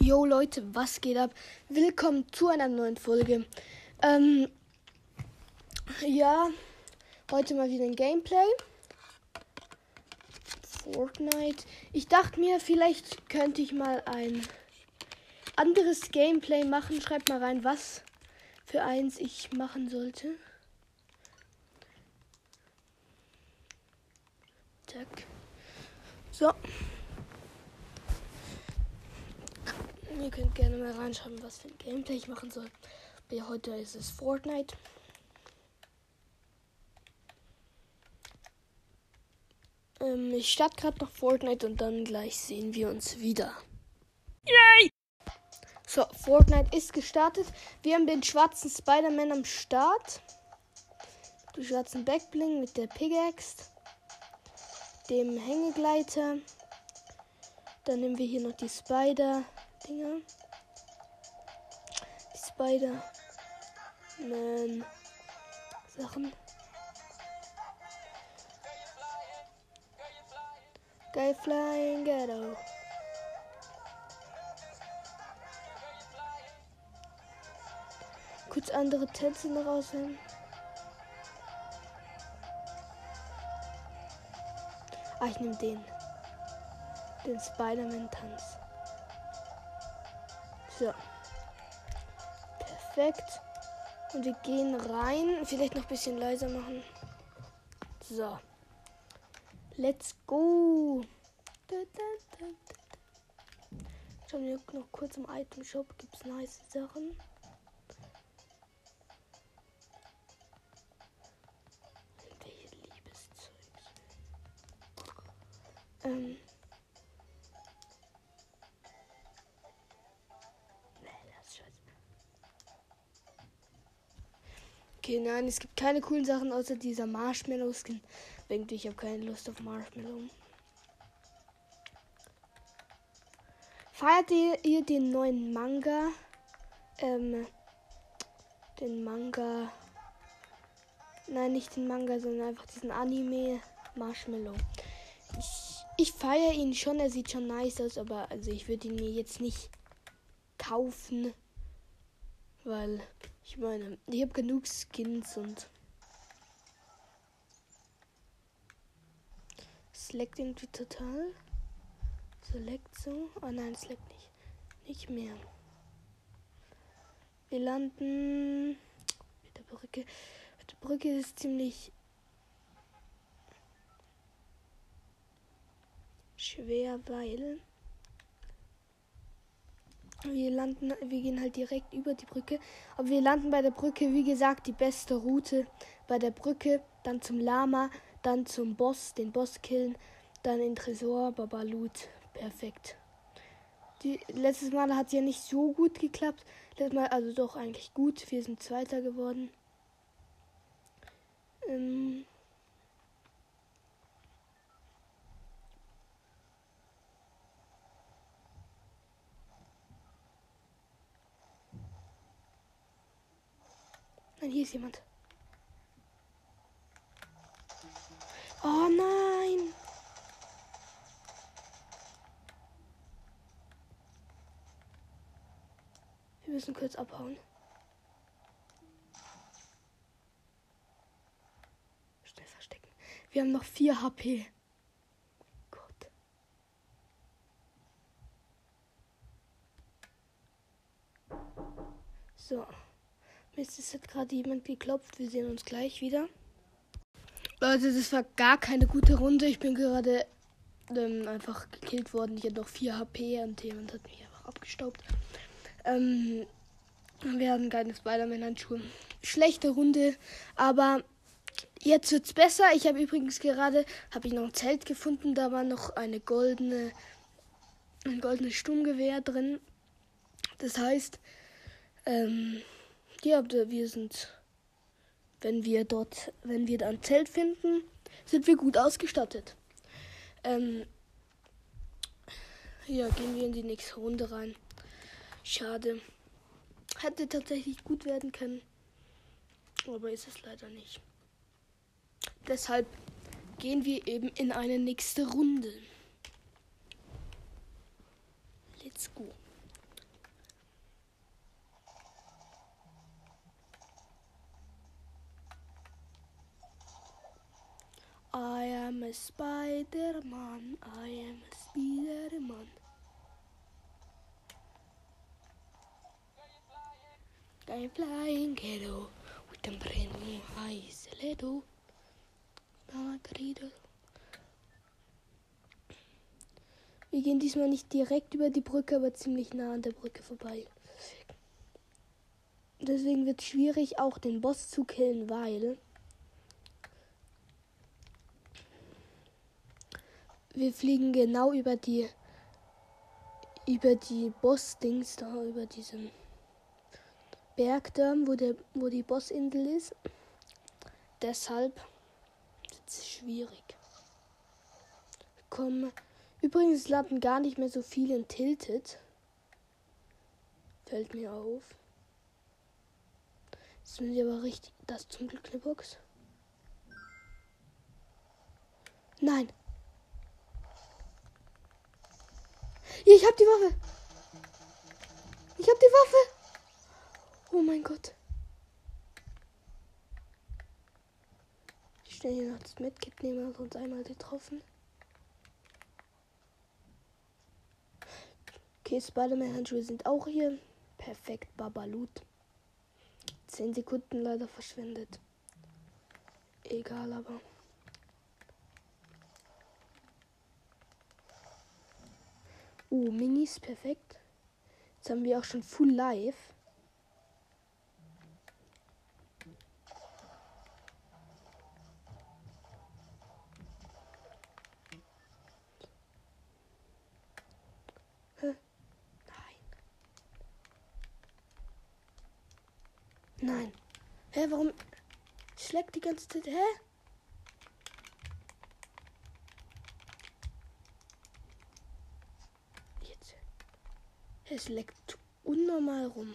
Yo Leute, was geht ab? Willkommen zu einer neuen Folge. Ähm, ja, heute mal wieder ein Gameplay. Fortnite. Ich dachte mir, vielleicht könnte ich mal ein anderes Gameplay machen. Schreibt mal rein, was für eins ich machen sollte. Zack. So. Ihr könnt gerne mal reinschreiben, was für ein Gameplay ich machen soll. Ja, heute ist es Fortnite. Ähm, ich starte gerade noch Fortnite und dann gleich sehen wir uns wieder. Yay! So, Fortnite ist gestartet. Wir haben den schwarzen Spider-Man am Start. Den schwarzen Backbling mit der Pickaxe. Dem Hängegleiter. Dann nehmen wir hier noch die Spider. Dinger. Die Spider. Man. Sachen. Geil Flying Ghetto. Kurz andere Tänze noch aushören. Ah, ich nehme den. Den Spider-Man-Tanz. So. Perfekt. Und wir gehen rein. Vielleicht noch ein bisschen leiser machen. So. Let's go. Schauen wir noch kurz im Item Shop. Gibt es nice Sachen. Okay, nein, es gibt keine coolen Sachen außer dieser Marshmallow-Skin. Irgendwie, ich habe keine Lust auf Marshmallow. Feiert ihr, den neuen Manga? Ähm, den Manga. Nein, nicht den Manga, sondern einfach diesen Anime Marshmallow. Ich, ich feiere ihn schon, er sieht schon nice aus, aber also ich würde ihn mir jetzt nicht kaufen. Weil ich meine, ich habe genug Skins und es leckt irgendwie total. So leckt so. Oh nein, es leckt nicht. Nicht mehr. Wir landen mit der Brücke. Die Brücke ist ziemlich schwer, weil wir landen, wir gehen halt direkt über die Brücke. Aber wir landen bei der Brücke, wie gesagt, die beste Route. Bei der Brücke, dann zum Lama, dann zum Boss, den Boss killen, dann in Tresor, Babalut. Perfekt. Die, letztes Mal hat es ja nicht so gut geklappt. Letztes Mal, also doch eigentlich gut. Wir sind Zweiter geworden. Ähm. Nein, hier ist jemand. Oh nein! Wir müssen kurz abhauen. Schnell verstecken. Wir haben noch 4 HP. Es hat gerade jemand geklopft. Wir sehen uns gleich wieder. Leute, das war gar keine gute Runde. Ich bin gerade ähm, einfach gekillt worden. Ich hatte noch 4 HP und jemand hat mich einfach abgestaubt. Ähm, wir haben keine Spider-Man-Handschuhe. Schlechte Runde, aber jetzt wird's besser. Ich habe übrigens gerade habe ich noch ein Zelt gefunden. Da war noch eine goldene, ein goldenes Sturmgewehr drin. Das heißt, ähm, ja, wir sind, wenn wir dort, wenn wir da ein Zelt finden, sind wir gut ausgestattet. Ähm, ja, gehen wir in die nächste Runde rein. Schade. Hätte tatsächlich gut werden können. Aber ist es leider nicht. Deshalb gehen wir eben in eine nächste Runde. Let's go. A Spider-Man. I am a Spider-Man. I'm flying ghetto with them brand new eyes. Ledo. Margarita. Wir gehen diesmal nicht direkt über die Brücke, aber ziemlich nah an der Brücke vorbei. Deswegen wird es schwierig, auch den Boss zu killen, weil wir fliegen genau über die über die Boss-Dings da, über diesen Berg wo, der, wo die Bossinsel ist. Deshalb ist es schwierig. Komm. Übrigens landen gar nicht mehr so viele in Tilted. Fällt mir auf. Das sind wir aber richtig. Das zum Glück eine Box. Nein. Ja, ich hab die Waffe. Ich hab die Waffe. Oh mein Gott. Ich stelle hier noch das Medkit nehmen uns einmal getroffen. Okay, Spider-Man-Handschuhe sind auch hier. Perfekt, Babalut. 10 Sekunden leider verschwendet. Egal, aber. Uh, Minis, perfekt. Jetzt haben wir auch schon Full Live. Nein. Hä, warum schlägt die ganze Zeit? Hä? Jetzt. Es leckt unnormal rum.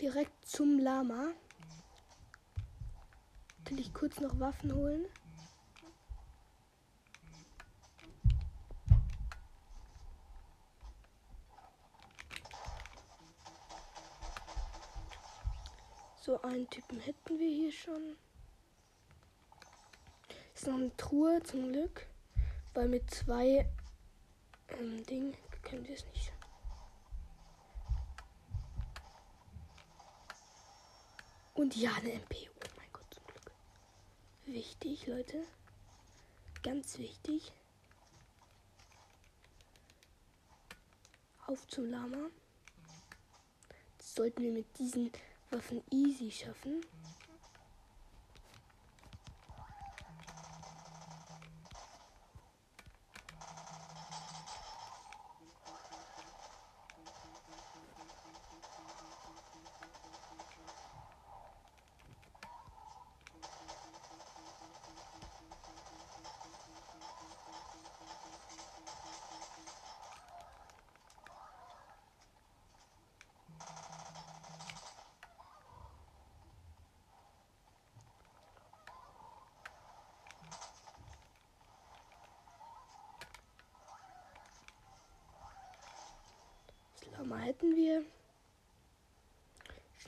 Direkt zum Lama will ich kurz noch Waffen holen. So einen Typen hätten wir hier schon. Ist noch eine Truhe zum Glück. Weil mit zwei ähm, Ding können wir es nicht. Und ja, eine MP. Wichtig, Leute. Ganz wichtig. Auf zum Lama. Das sollten wir mit diesen Waffen easy schaffen.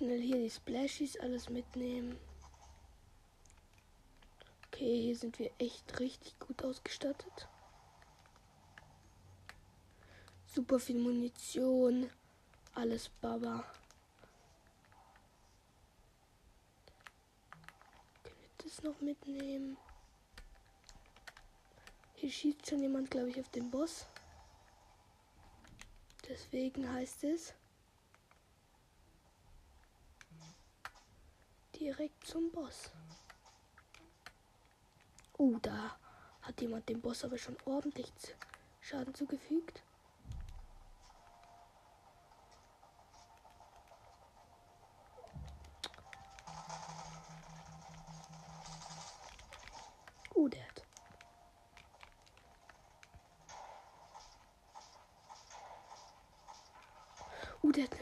Schnell hier die Splashies alles mitnehmen. Okay, hier sind wir echt richtig gut ausgestattet. Super viel Munition. Alles Baba. Können wir das noch mitnehmen? Hier schießt schon jemand, glaube ich, auf den Boss. Deswegen heißt es direkt zum Boss. Oh, da hat jemand dem Boss aber schon ordentlich Schaden zugefügt. Oh, der hat Uh, der hat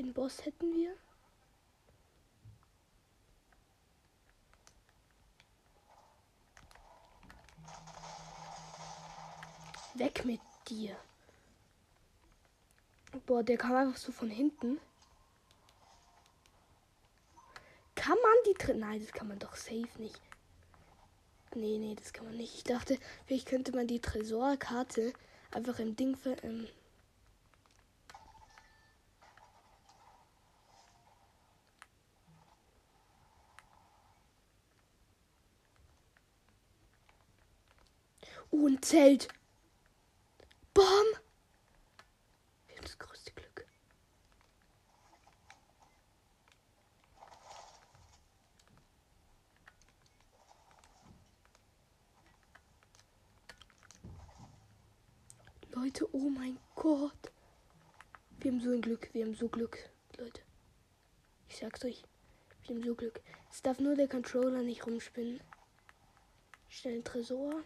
Den Boss hätten wir. Weg mit dir. Boah, der kam einfach so von hinten. Kann man die drin? Nein, das kann man doch safe nicht. Nee, nee, das kann man nicht. Ich dachte, vielleicht könnte man die Tresorkarte einfach im Ding ver ähm, Oh, ein Zelt. Bom. Wir haben das größte Glück. Leute, oh mein Gott. Wir haben so ein Glück. Wir haben so Glück, Leute. Ich sag's euch. Wir haben so Glück. Es darf nur der Controller nicht rumspinnen. Schnell ein Tresor.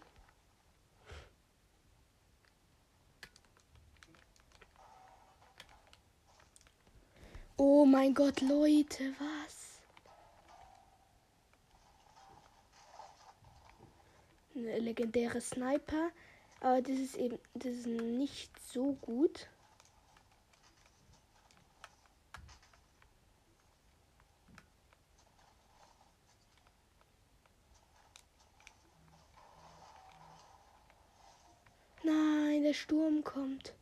Oh mein Gott, Leute, was? Eine legendäre Sniper. Aber das ist eben, das ist nicht so gut. Nein, der Sturm kommt.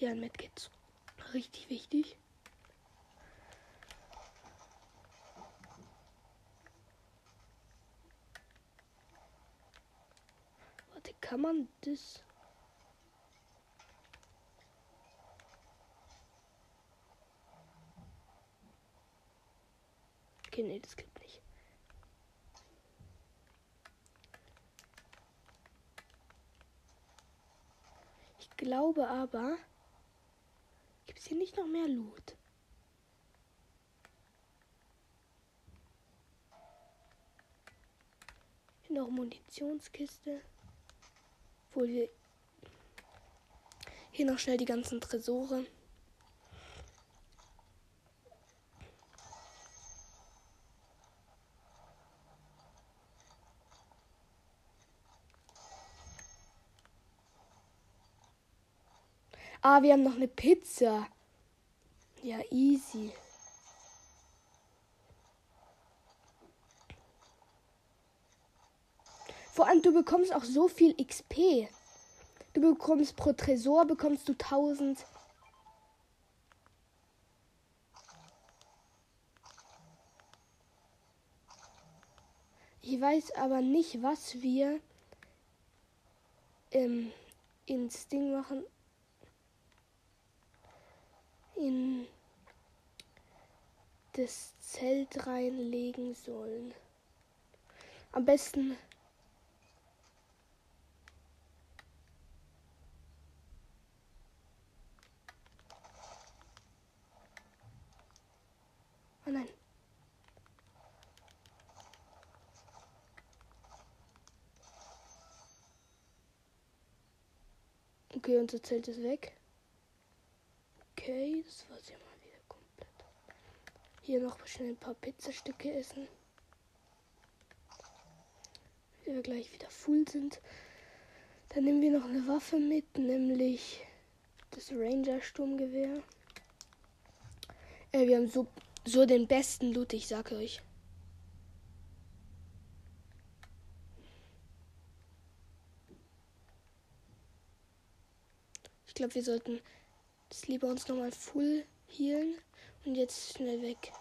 Hier ein Medkit. Richtig wichtig. Warte, kann man das... Okay, nee, das klappt nicht. Ich glaube aber, Es hier nicht noch mehr Loot? Hier noch Munitionskiste. Wo wir hier noch schnell die ganzen Tresore. Ah, wir haben noch eine Pizza. Ja, easy. Vor allem, du bekommst auch so viel XP. Du bekommst pro Tresor bekommst du 1000. Ich weiß aber nicht, was wir ähm, ins Ding machen in das Zelt reinlegen sollen. Am besten Oh nein. Okay, unser Zelt ist weg. Okay, das war's ja mal wieder komplett. Hier noch schnell ein paar Pizzastücke essen. Wenn wir gleich wieder full sind. Dann nehmen wir noch eine Waffe mit, nämlich das Ranger Sturmgewehr. Äh, wir haben so, so den besten Loot, ich sage euch. Ich glaube, wir sollten das lieber uns nochmal full healen und jetzt schnell weg.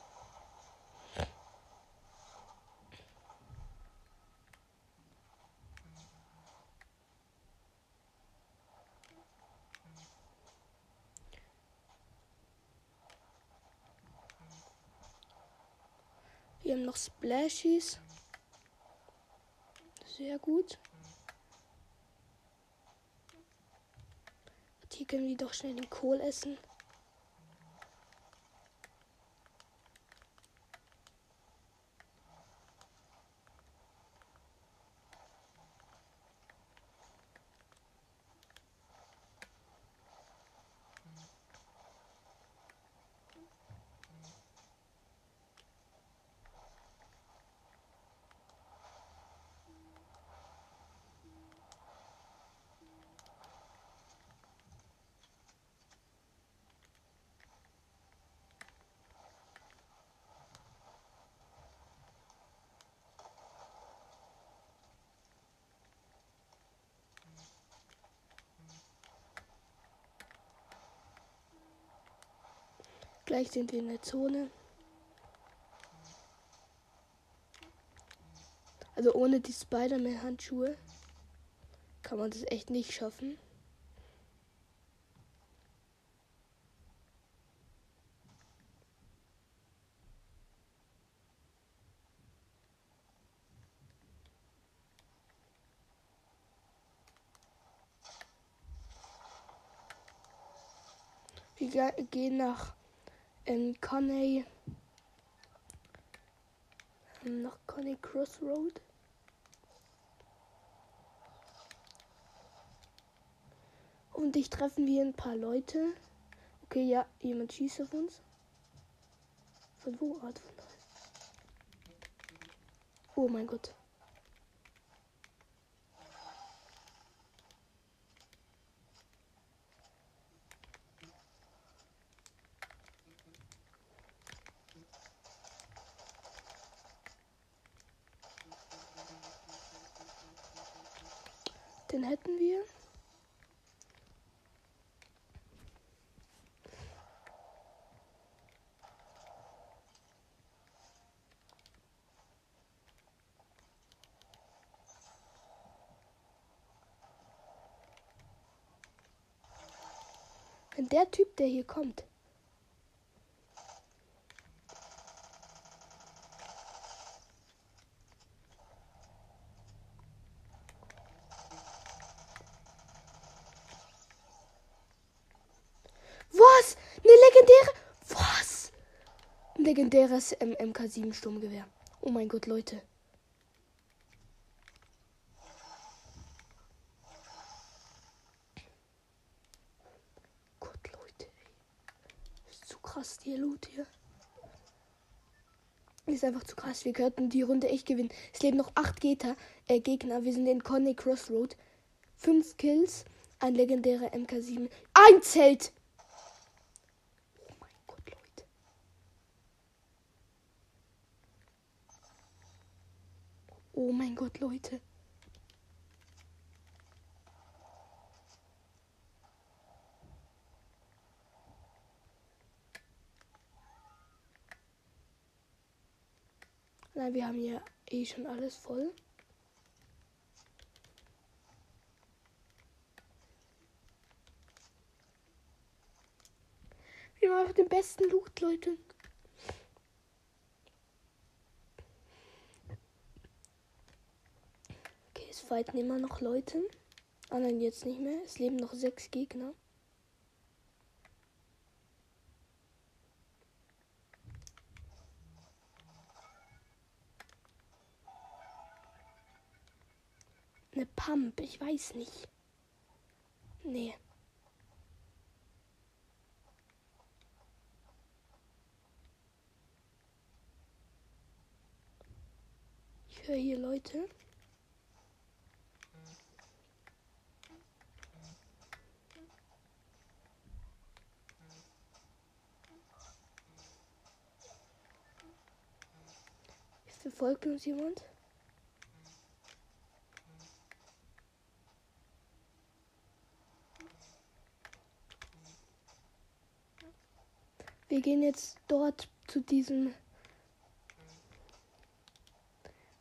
Wir haben noch Splashies. Sehr gut. Hier können wir doch schnell den Kohl essen. Gleich sind wir in der Zone. Also ohne die Spider-Man-Handschuhe kann man das echt nicht schaffen. Wir gehen nach ähm, Coney. Ähm, nach Coney Crossroad. Und ich treffen wir ein paar Leute. Okay, ja, jemand schießt auf uns. Von wo? Von Oh mein Gott. Den hätten wir. Wenn der Typ, der hier kommt, Was? Eine legendäre. Was? Legendäres MK7 Sturmgewehr. Oh mein Gott, Leute. Gott, Leute. Ist zu krass, die Loot hier. Ist einfach zu krass. Wir könnten die Runde echt gewinnen. Es leben noch acht Gegner. Äh, Gegner. Wir sind in Conny Crossroad. Fünf Kills. Ein legendärer MK7. Ein Zelt! Oh mein Gott, Leute. Nein, wir haben hier eh schon alles voll. Wir machen den besten Loot, Leute. Fighten immer noch Leute. Ah nein, jetzt nicht mehr. Es leben noch sechs Gegner. Eine Pump, ich weiß nicht. Nee. Ich höre hier Leute. Verfolgt uns jemand? Wir gehen jetzt dort zu diesem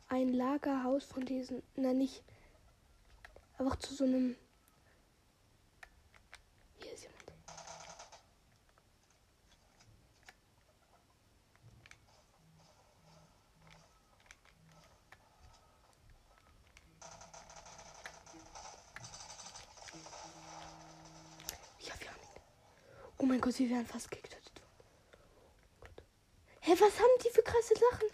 ein Lagerhaus von diesen, nein nicht, einfach zu so einem mein Gott, wir werden fast getötet. Hä, hey, was haben die für krasse Sachen?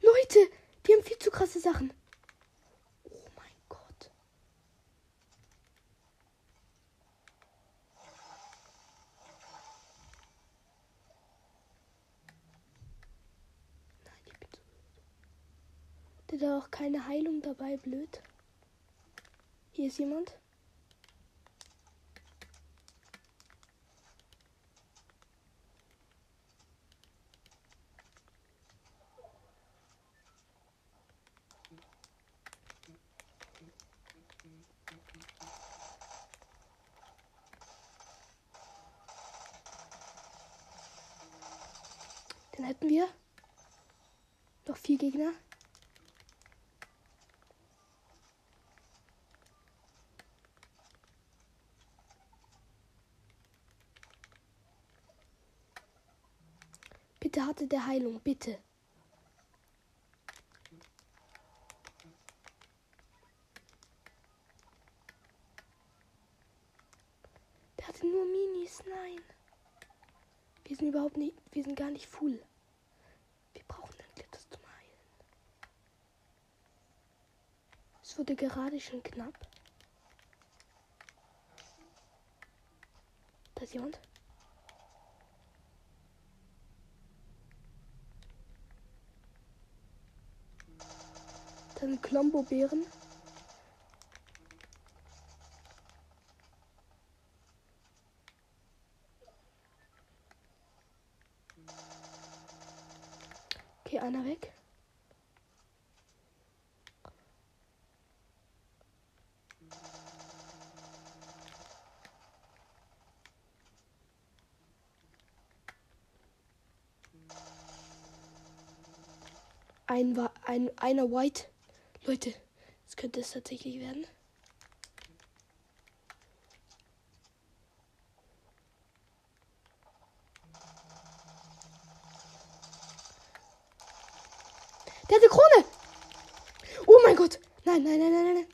Leute, die haben viel zu krasse Sachen. Oh mein Gott. Nein, ich bin so blöd. Der hat auch keine Heilung dabei, blöd. Hier ist jemand. Den hätten wir. Noch vier Gegner. Bitte hatte der Heilung, bitte. Der hatte nur Minis, nein. Wir sind überhaupt nicht, wir sind gar nicht full. Wir brauchen ein Glitters zum Heilen. Es wurde gerade schon knapp. Da ist jemand. Da sind Klombo-Beeren. Okay, einer weg. Ein, ein, einer White. Leute, das könnte es tatsächlich werden. Der hat eine Krone. Oh mein Gott. Nein, nein, nein, nein, nein.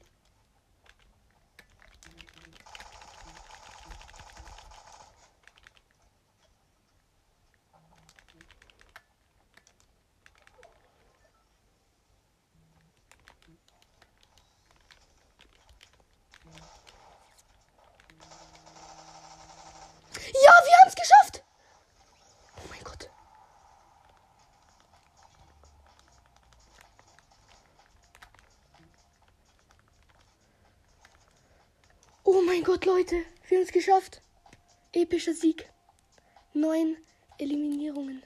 Ja, wir haben es geschafft. Oh mein Gott. Oh mein Gott, Leute. Wir haben es geschafft. Epischer Sieg. Neun Eliminierungen.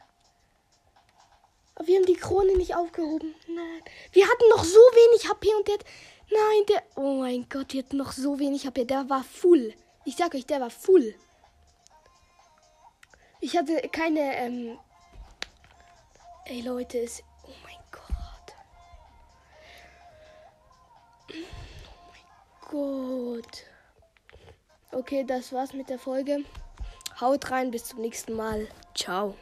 Aber wir haben die Krone nicht aufgehoben. Nein. Wir hatten noch so wenig HP und der. Nein, der. Oh mein Gott, wir hatten noch so wenig HP. Der war full. Ich sag euch, der war full. Ich hatte keine. Ähm Ey, Leute, es. Oh mein Gott. Oh mein Gott. Okay, das war's mit der Folge. Haut rein, bis zum nächsten Mal. Ciao.